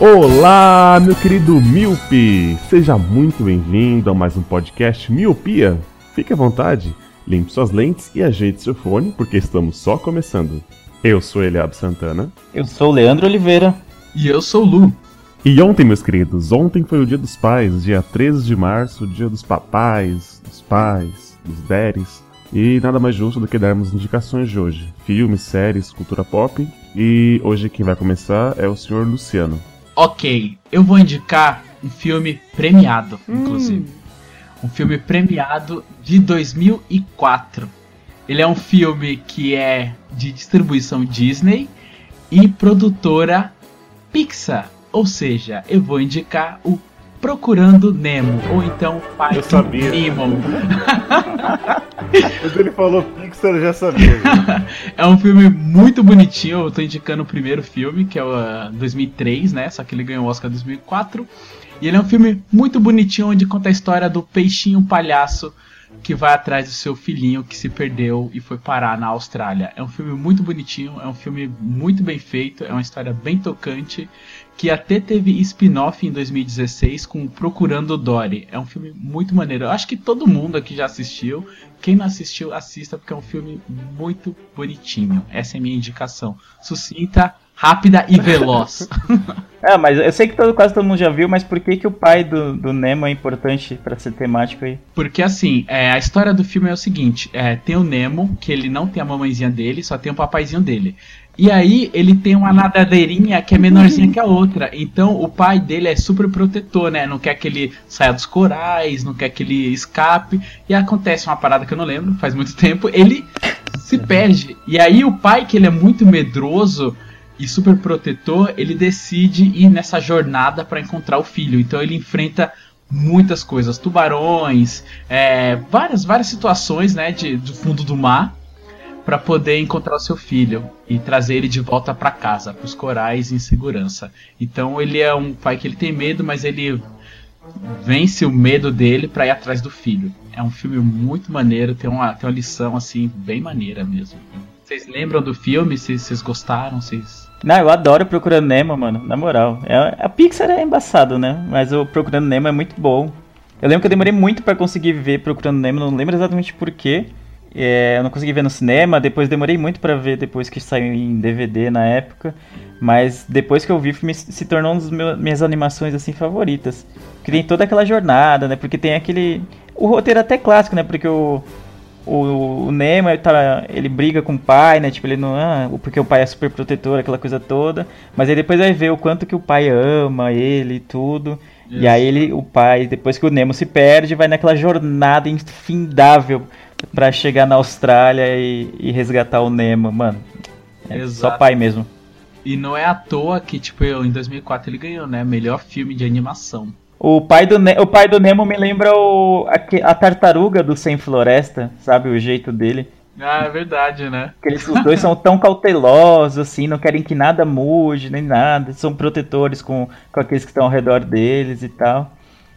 Olá, meu querido Miope! Seja muito bem-vindo a mais um podcast Miopia. Fique à vontade, limpe suas lentes e ajeite seu fone, porque estamos só começando. Eu sou Eliab Santana. Eu sou o Leandro Oliveira. E eu sou o Lu. E ontem, meus queridos, ontem foi o dia dos pais, dia 13 de março, dia dos papais, dos pais, dos deres. E nada mais justo do que darmos indicações de hoje. Filmes, séries, cultura pop. E hoje quem vai começar é o senhor Luciano. Ok, eu vou indicar um filme premiado, inclusive. Um filme premiado de 2004. Ele é um filme que é de distribuição Disney e produtora Pixar. Ou seja, eu vou indicar o Procurando Nemo, ou então Pai Eu sabia. Nemo. Quando ele falou Pixar, eu já sabia. É um filme muito bonitinho. Eu tô indicando o primeiro filme, que é o ah, 2003, né? Só que ele ganhou o Oscar em 2004. E ele é um filme muito bonitinho, onde conta a história do peixinho palhaço que vai atrás do seu filhinho que se perdeu e foi parar na Austrália. É um filme muito bonitinho, é um filme muito bem feito, é uma história bem tocante, que até teve spin-off em 2016 com Procurando Dory. É um filme muito maneiro. Eu acho que todo mundo aqui já assistiu. Quem não assistiu, assista, porque é um filme muito bonitinho. Essa é a minha indicação. Sucinta, rápida e veloz. Ah, mas eu sei que todo, quase todo mundo já viu, mas por que, que o pai do, do Nemo é importante pra ser temático aí? Porque assim, é, a história do filme é o seguinte: é, tem o Nemo, que ele não tem a mamãezinha dele, só tem o papaizinho dele. E aí ele tem uma nadadeirinha que é menorzinha que a outra. Então o pai dele é super protetor, né? Não quer que ele saia dos corais, não quer que ele escape. E acontece uma parada que eu não lembro, faz muito tempo. Ele se perde. E aí o pai, que ele é muito medroso e super protetor, ele decide ir nessa jornada para encontrar o filho. Então ele enfrenta muitas coisas, tubarões, é, várias várias situações, né, de, do fundo do mar para poder encontrar o seu filho e trazer ele de volta para casa, para os corais em segurança. Então ele é um pai que ele tem medo, mas ele vence o medo dele para ir atrás do filho. É um filme muito maneiro, tem uma, tem uma lição assim bem maneira mesmo. Vocês lembram do filme? Vocês gostaram? Vocês Não, eu adoro Procurando Nemo, mano, na moral. É, a Pixar é embaçado, né? Mas o Procurando Nemo é muito bom. Eu lembro que eu demorei muito pra conseguir ver Procurando Nemo, não lembro exatamente porquê. É, eu não consegui ver no cinema, depois demorei muito pra ver depois que saiu em DVD na época. Mas depois que eu vi, me, se tornou uma das minhas animações assim favoritas. Que tem toda aquela jornada, né? Porque tem aquele. O roteiro é até clássico, né? Porque o, o, o Nemo ele, tá, ele briga com o pai, né? Tipo, ele não. Ah, porque o pai é super protetor, aquela coisa toda. Mas aí depois vai ver o quanto que o pai ama ele e tudo. E Isso. aí ele, o pai, depois que o Nemo se perde, vai naquela jornada infindável pra chegar na Austrália e, e resgatar o Nemo, mano. É só pai mesmo. E não é à toa que, tipo, eu, em 2004 ele ganhou, né? Melhor filme de animação. O pai do, Ne- o pai do Nemo me lembra o, aque- a tartaruga do Sem Floresta, sabe? O jeito dele. Ah, é verdade, né? Que eles, os dois são tão cautelosos, assim, não querem que nada mude, nem nada. São protetores com, com aqueles que estão ao redor deles e tal.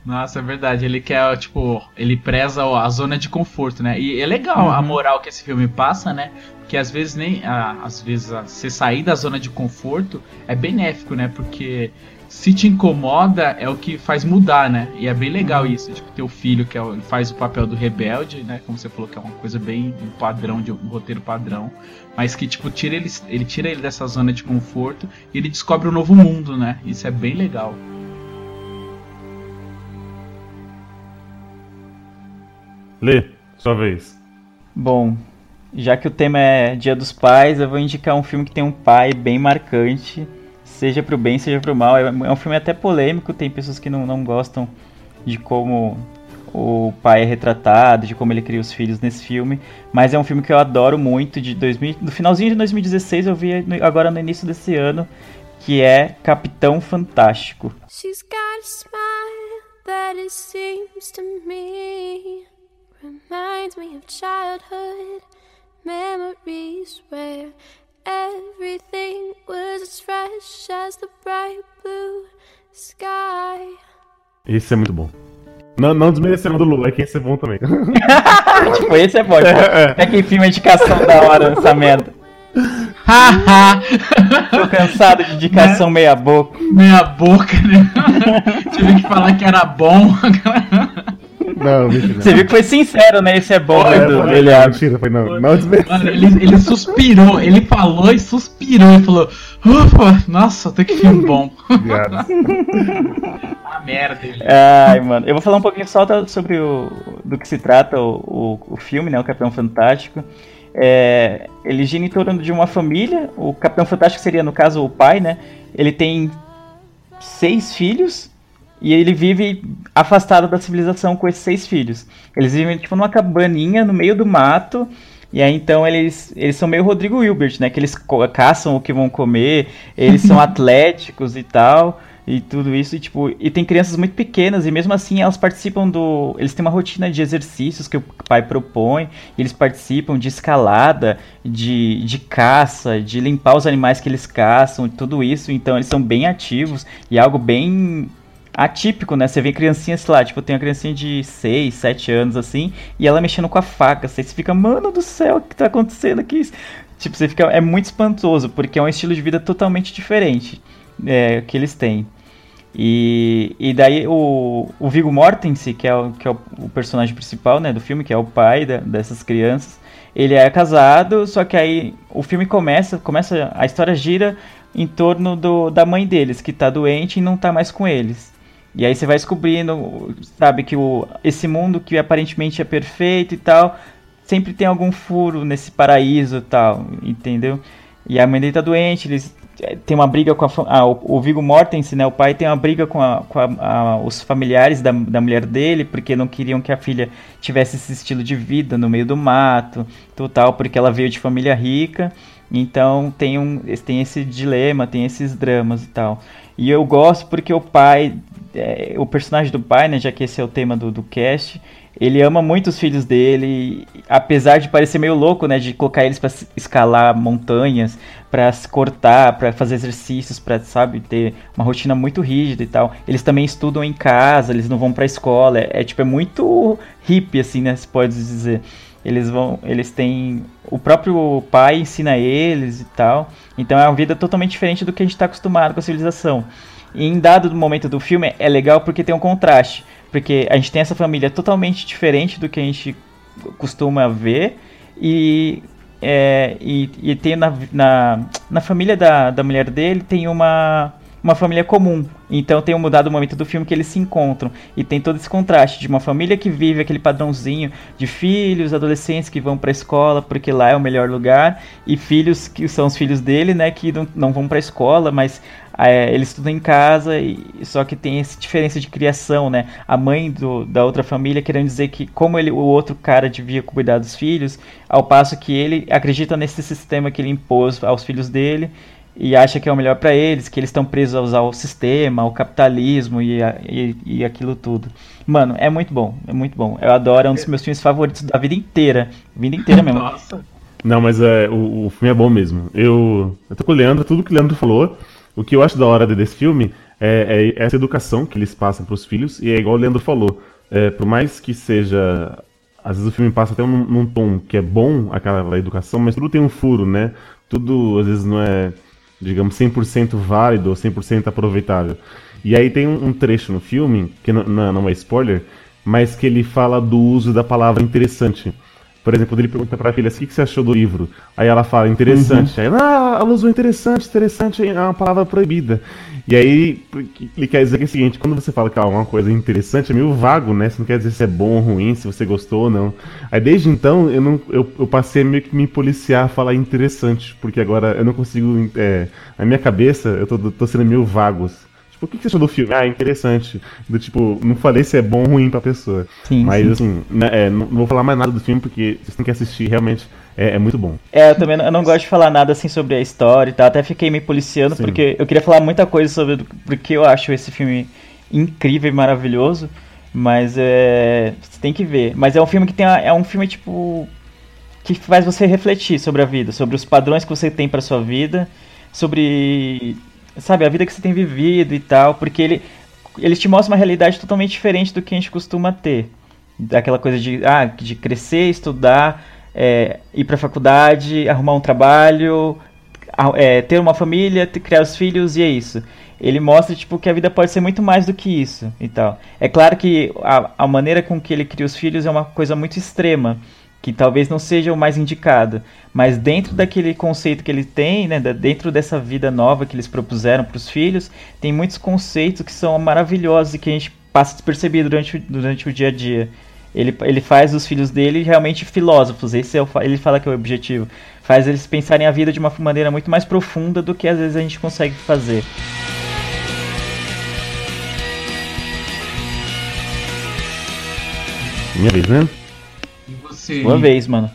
Nossa, é verdade. Ele quer, tipo, ele preza a zona de conforto, né? E é legal a moral que esse filme passa, né? Porque às vezes nem. às vezes você sair da zona de conforto é benéfico, né? Porque se te incomoda é o que faz mudar, né? E é bem legal isso, tipo, teu filho que é faz o papel do rebelde, né? Como você falou, que é uma coisa bem um padrão, de um roteiro padrão. Mas que, tipo, tira ele, ele tira ele dessa zona de conforto e ele descobre um novo mundo, né? Isso é bem legal. Lê, sua vez. Bom, já que o tema é Dia dos Pais, eu vou indicar um filme que tem um pai bem marcante, seja pro bem, seja pro mal. É é um filme até polêmico, tem pessoas que não, não gostam de como o pai é retratado, de como ele cria os filhos nesse filme, mas é um filme que eu adoro muito, de 2000, do finalzinho de 2016 eu vi no- agora no início desse ano, que é Capitão Fantástico. She's got a smile that it seems to me reminds me of childhood memories where everything was as fresh as the bright blue sky. Esse é muito bom. Não, não desmerecendo do Lula, é que esse é bom também. tipo, esse é bom. É que filme é indicação da hora essa merda. Haha! Tô cansado de indicação meia boca. Meia boca, né? Tive que falar que era bom. Não, mentira. Você viu que foi sincero, né? Esse é bom, É, Edu. foi- Ele abre. mentira, foi não. Não. Mano, ele, ele suspirou, ele falou e suspirou e falou: Ufa, nossa, até que filme bom. Obrigado. Ah, merda. Ai, mano. Eu vou falar um pouquinho só sobre o, do que se trata o, o, o filme, né? O Capitão Fantástico. É, ele gira em torno de uma família. O Capitão Fantástico seria, no caso, o pai, né? Ele tem seis filhos e ele vive afastado da civilização com esses seis filhos. Eles vivem tipo numa cabaninha no meio do mato. E aí então eles, eles são meio Rodrigo Hilbert, né? Que eles caçam o que vão comer, eles são atléticos e tal, e tudo isso, e tipo, e tem crianças muito pequenas, e mesmo assim elas participam do. Eles têm uma rotina de exercícios que o pai propõe, e eles participam de escalada, de, de caça, de limpar os animais que eles caçam, e tudo isso, então eles são bem ativos, e é algo bem atípico, né? Você vê criancinhas lá, tipo, tem uma criancinha de 6, 7 anos, assim, e ela mexendo com a faca. Você fica, mano do céu, o que tá acontecendo aqui? Tipo, você fica. É muito espantoso, porque é um estilo de vida totalmente diferente é, que eles têm. E, e daí o, o Viggo Mortensen, que é, o, que é o, o personagem principal né, do filme, que é o pai da- dessas crianças, ele é casado, só que aí o filme começa, começa a história gira em torno do, da mãe deles, que tá doente e não tá mais com eles. E aí você vai descobrindo, sabe, que o, esse mundo que aparentemente é perfeito e tal, sempre tem algum furo nesse paraíso e tal, entendeu? E a mãe dele tá doente, eles eh, tem uma briga com a, ah, o, o Viggo Mortensen, né, o pai tem uma briga com, a- com a- a- os familiares da, da mulher dele, porque não queriam que a filha tivesse esse estilo de vida no meio do mato, total, porque ela veio de família rica, então tem, um, tem esse dilema, tem esses dramas e tal. E eu gosto porque o pai, é, o personagem do pai, né, já que esse é o tema do, do cast, ele ama muito os filhos dele, apesar de parecer meio louco, né, de colocar eles para escalar montanhas, para se cortar, para fazer exercícios, para sabe, ter uma rotina muito rígida e tal. Eles também estudam em casa, eles não vão para escola, é, é, tipo é muito hippie assim, né, se pode dizer. Eles vão, eles têm o próprio pai ensina eles e tal. Então é uma vida totalmente diferente do que a gente está acostumado com a civilização. E em dado momento do filme é legal porque tem um contraste, porque a gente tem essa família totalmente diferente do que a gente costuma ver. E é, e, e tem na, na, na família da, da mulher dele tem uma uma família comum. Então tem um mudado momento do filme que eles se encontram. E tem todo esse contraste de uma família que vive aquele padrãozinho de filhos, adolescentes que vão pra escola porque lá é o melhor lugar. E filhos que são os filhos dele, né? Que não, não vão pra escola, mas é, eles estudam em casa. E, só que tem essa diferença de criação, né? A mãe do, da outra família querendo dizer que como ele, o outro cara devia cuidar dos filhos, ao passo que ele acredita nesse sistema que ele impôs aos filhos dele e acha que é o melhor para eles, que eles estão presos ao sistema, ao capitalismo e, a- e, e aquilo tudo. Mano, é muito bom, é muito bom. Eu adoro, é um dos meus filmes favoritos da vida inteira. Vida inteira mesmo. Nossa. Não, mas é, o, o filme é bom mesmo. Eu, eu tô com o Leandro, tudo que o Leandro falou. O que eu acho da hora desse filme é, é essa educação que eles passam pros filhos, e é igual o Leandro falou. É, por mais que seja. Às vezes o filme passa até num, num tom que é bom aquela educação, mas tudo tem um furo, né? Tudo às vezes não é, digamos, 100% válido ou 100% aproveitável. E aí tem um, trecho no filme, que não, não é spoiler, mas que ele fala do uso da palavra interessante. Por exemplo, quando ele pergunta pra filha assim, o que você achou do livro? Aí ela fala, interessante. Aí, ah, ela usou interessante, interessante é uma palavra proibida. E aí, ele quer dizer que é o seguinte, quando você fala que é uma coisa interessante, é meio vago, né? Você não quer dizer se é bom ou ruim, se você gostou ou não. Aí desde então, eu, não, eu, eu passei a meio que me policiar a falar interessante, porque agora eu não consigo. É, na minha cabeça, eu tô, tô sendo meio vago. Tipo, o que que você achou do filme? Ah, interessante. Do tipo, não falei se é bom ou ruim pra pessoa. Sim, Mas sim. assim, né, é, não, vou falar mais nada do filme, porque vocês têm que assistir, realmente é, é muito bom. É, eu também não, eu não gosto de falar nada assim sobre a história e tal. Até fiquei me policiando Sim. porque eu queria falar muita coisa sobre porque eu acho esse filme incrível e maravilhoso. Mas é. Você tem que ver. Mas é um filme que tem. a- É um filme tipo. Que faz você refletir sobre a vida, sobre os padrões que você tem pra sua vida, sobre. Sabe, a vida que você tem vivido e tal. Porque ele. Ele te mostra uma realidade totalmente diferente do que a gente costuma ter. Daquela coisa de, ah, de crescer, estudar, é, ir pra faculdade, arrumar um trabalho, é, ter uma família, criar os filhos e é isso. Ele mostra tipo que a vida pode ser muito mais do que isso e tal. É claro que a, a maneira com que ele cria os filhos é uma coisa muito extrema, que talvez não seja o mais indicado, mas dentro daquele conceito que ele tem, né, dentro dessa vida nova que eles propuseram para os filhos, tem muitos conceitos que são maravilhosos e que a gente passa despercebido durante, durante o dia a dia. Ele, ele faz os filhos dele realmente filósofos, esse é o, ele fala que é o objetivo. Faz eles pensarem a vida de uma maneira muito mais profunda do que às vezes a gente consegue fazer. Minha vez, né? Você. Uma vez, mano.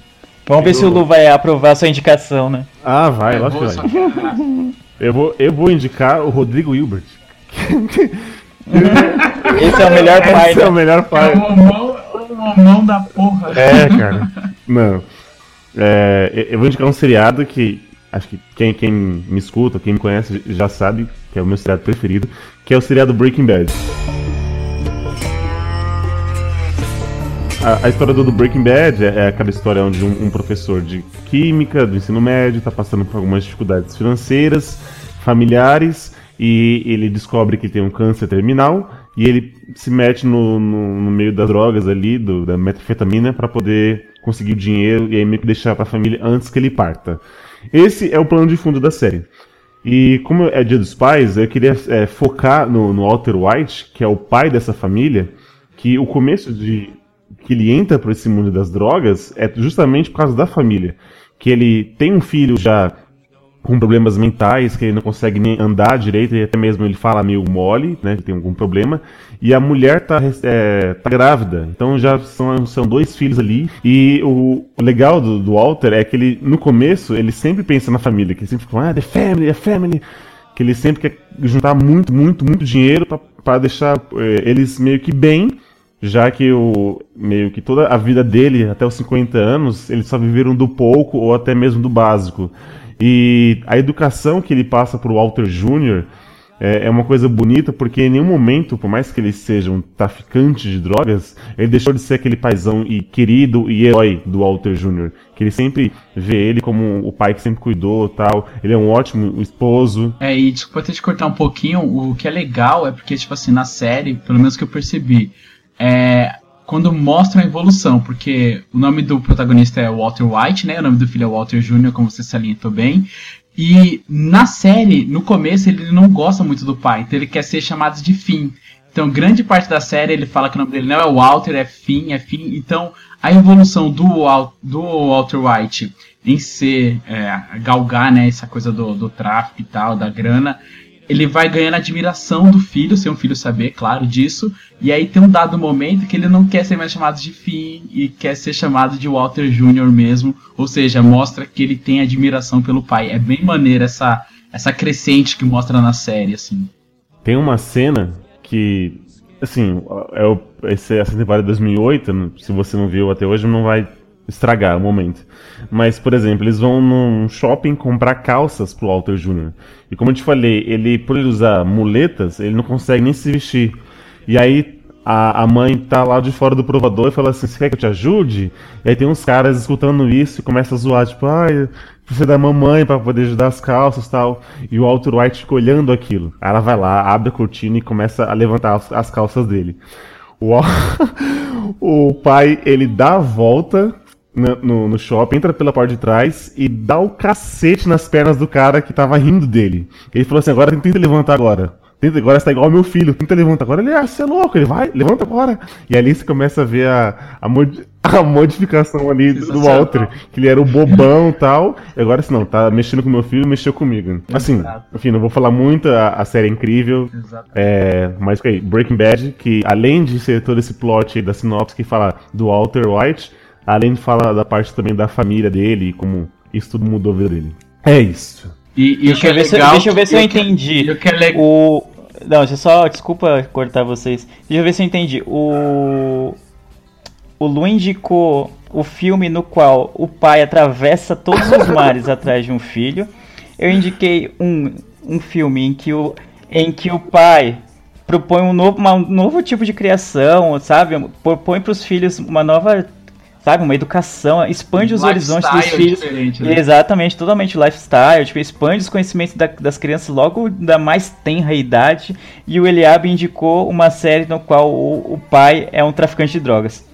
Vamos ver Eu- se o Lu vai aprovar a sua indicação, né? Ah, vai, lógico que vai. Eu vou, eu vou indicar o Rodrigo Hilbert. Esse é o melhor pai, Esse é o né? melhor É pai. o homão, o homão da porra. É, cara. Não. É, eu- eu vou indicar um seriado que acho que quem, quem me escuta, quem me conhece já sabe que é o meu seriado preferido, que é o seriado Breaking Bad. A, a história do, do Breaking Bad é, é aquela história onde um, um professor de química do ensino médio está passando por algumas dificuldades financeiras, familiares, e ele descobre que tem um câncer terminal e ele se mete no, no, no meio das drogas ali, do, da metanfetamina, para poder conseguir o dinheiro e aí meio que deixar para a família antes que ele parta. Esse é o plano de fundo da série. E como é Dia dos Pais, eu queria é, focar no, no Walter White, que é o pai dessa família, que o começo de que ele entra para esse mundo das drogas é justamente por causa da família, que ele tem um filho já com problemas mentais, que ele não consegue nem andar direito, e até mesmo ele fala meio mole, né, que tem algum problema, e a mulher tá, é, tá grávida, então já são, são dois filhos ali, e o, legal do, do Walter é que ele, no começo, ele sempre pensa na família, que ele sempre fala, ah, the family, the family, que ele sempre quer juntar muito, muito, muito dinheiro para deixar eh, eles meio que bem, já que o meio que toda a vida dele até os 50 anos eles só viveram do pouco ou até mesmo do básico e a educação que ele passa pro Walter Jr. é, é uma coisa bonita porque em nenhum momento, por mais que ele seja um traficante de drogas, ele deixou de ser aquele paizão e querido e herói do Walter Jr. Que ele sempre vê ele como o pai que sempre cuidou tal. Ele é um ótimo esposo. É, e desculpa ter te cortar um pouquinho, o que é legal é porque, tipo assim, na série, pelo menos que eu percebi, é quando mostra a evolução, porque o nome do protagonista é Walter White, né? O nome do filho é Walter Jr., como você salientou bem. E na série, no começo, ele não gosta muito do pai, então ele quer ser chamado de Finn. Então, grande parte da série ele fala que o nome dele não é Walter, é Finn, é Finn. Então, a evolução do, do Walter White em ser, é, galgar, né, essa coisa do, do tráfico e tal, da grana, ele vai ganhando admiração do filho, sem o filho saber, claro, disso. E aí tem um dado momento que ele não quer ser mais chamado de Finn e quer ser chamado de Walter Jr. mesmo. Ou seja, mostra que ele tem admiração pelo pai. É bem maneira essa, essa crescente que mostra na série, assim. Tem uma cena que, assim, é o, essa temporada de 2008, né, se você não viu até hoje, não vai estragar o momento. Mas, por exemplo, eles vão num shopping comprar calças pro Walter Jr. E como eu te falei, ele, por ele usar muletas, ele não consegue nem se vestir. E aí a, mãe tá lá de fora do provador e fala assim, você quer que eu te ajude? E aí tem uns caras escutando isso e começa a zoar, tipo, ai, precisa da mamãe para poder ajudar as calças e tal. E o Walter White fica olhando aquilo. Aí ela vai lá, abre a cortina e começa a levantar as, as calças dele. O, o pai, ele dá a volta no, no- no shopping, entra pela porta de trás e dá o cacete nas pernas do cara que tava rindo dele. Ele falou assim: agora tenta levantar agora. Tenta, agora você tá igual ao meu filho, tenta levantar agora. Ele, ah, você é louco, ele vai, levanta agora. E ali você começa a ver a, a, modi- a modificação ali do Sensacional. Walter, que ele era o bobão e tal. E agora, assim, não, tá mexendo com meu filho, mexeu comigo. Assim, enfim, não vou falar muito, a, a série é incrível. É, mas que aí, Breaking Bad, que além de ser todo esse plot aí da sinopse que fala do Walter White, além de falar da parte também da família dele e como isso tudo mudou a vida dele. É isso. E, e o que Deixa é eu ver se, deixa eu ver se eu e o que- entendi. E o que é legal. O. Não, deixa eu só. Desculpa cortar vocês. Deixa eu ver se eu entendi. O. O Lu indicou o filme no qual o pai atravessa todos os mares atrás de um filho. Eu indiquei um, um filme em que o, em que o pai propõe um novo, uma- um novo tipo de criação, sabe? Propõe para os filhos uma nova. Sabe, uma educação, expande os horizontes dos filhos. né? Exatamente, totalmente lifestyle, tipo, expande os conhecimentos da- das crianças logo da mais tenra idade. E o Eliabe indicou uma série no qual o, o pai é um traficante de drogas.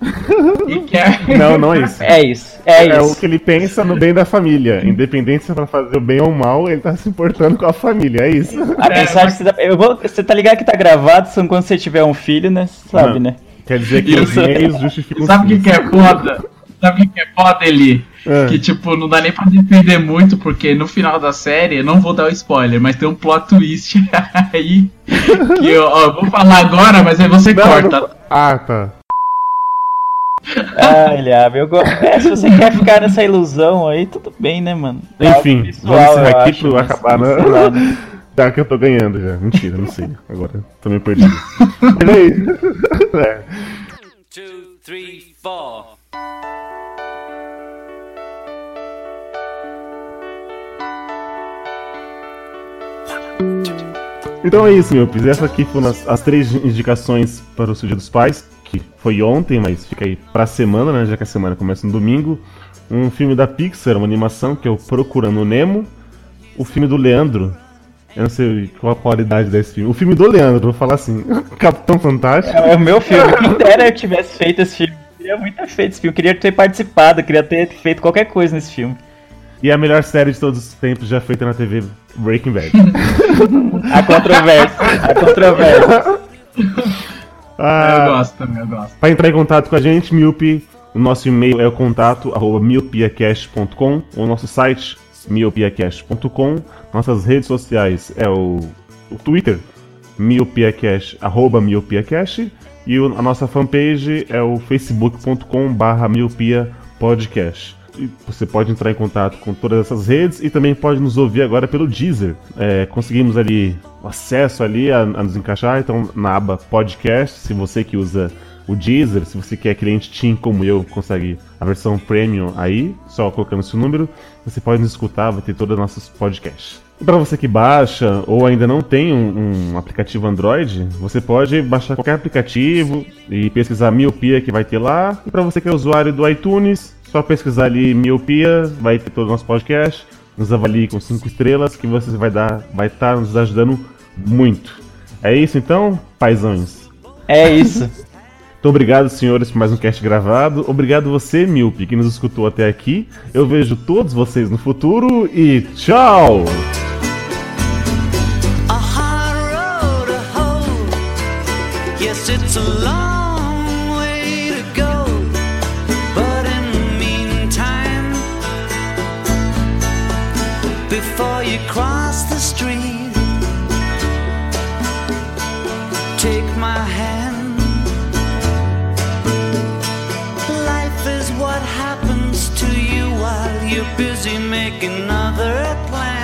E é- Não, não é isso. É isso, é, É o isso. que ele pensa no bem da família. Independente se é pra fazer o bem ou o mal, ele tá se importando com a família. É isso. A mensagem que você tá, eu vou, você tá ligado que tá gravado, são quando você tiver um filho, né? Você Sabe, Não. né? Quer dizer que os Isso. meios justificam Sabe o que, que é foda? Sabe o que, é foda, Eli? É. Que, tipo, não dá nem pra defender muito, porque no final da série, eu não vou dar o spoiler, mas tem um plot twist aí. Que eu, ó, vou falar agora, mas aí você Não, corta. não- Ah, tá. Ah, Eliabe, eu gosto. É, se você quer ficar nessa ilusão aí, tudo bem, né, mano? É Enfim, visual, vamos encerrar aqui acho, mas- acabar, né? Tá que eu tô ganhando já. Mentira, não sei. Agora tô meio perdido. Peraí. É. two, three, four. Então é isso, meu Pis. Essas aqui foram as, as três indicações para o seu Dia dos Pais, que foi ontem, mas fica aí pra semana, né? Já que a semana começa no domingo. Um filme da Pixar, uma animação, que é o Procurando Nemo. O filme do Leandro. Eu não sei qual a qualidade desse filme. O filme do Leandro, vou falar assim. Capitão Fantástico. É o meu filme. Quem dera eu tivesse feito esse filme. Eu queria muito ter feito esse filme. Eu queria ter participado, eu queria ter feito qualquer coisa nesse filme. E a melhor série de todos os tempos já feita na TV, Breaking Bad. A controvérsia. A controvérsia. Ah, Eu gosto também, eu gosto. Para entrar em contato com a gente, Miopi, o nosso e-mail é o contato arroba miopiacast.com, o nosso site miopiacast.com, nossas redes sociais é o, o Twitter, miopiacast, arroba miopiacast, e o- a nossa fanpage é o facebook.com barra miopiapodcast. E Você pode entrar em contato com todas essas redes e também pode nos ouvir agora pelo Deezer. É, conseguimos ali acesso ali a, a nos encaixar, então na aba podcast, se você que usa o Deezer, se você quer cliente Team como eu, consegue a versão premium aí, só colocando seu número, você pode nos escutar, vai ter todos os nossos podcasts. E para você que baixa ou ainda não tem um, um aplicativo Android, você pode baixar qualquer aplicativo e pesquisar Miopia que vai ter lá. E para você que é usuário do iTunes, só pesquisar ali Miopia, vai ter todo o nosso podcast. Nos avalie com 5 estrelas que você vai dar, vai estar nos ajudando muito. É isso então, paizões. É isso. Muito obrigado, senhores, por mais um cast gravado. Obrigado você, Milpe, que nos escutou até aqui. Eu vejo todos vocês no futuro e tchau! Before you cross the street, take my hand. You're busy making other plans.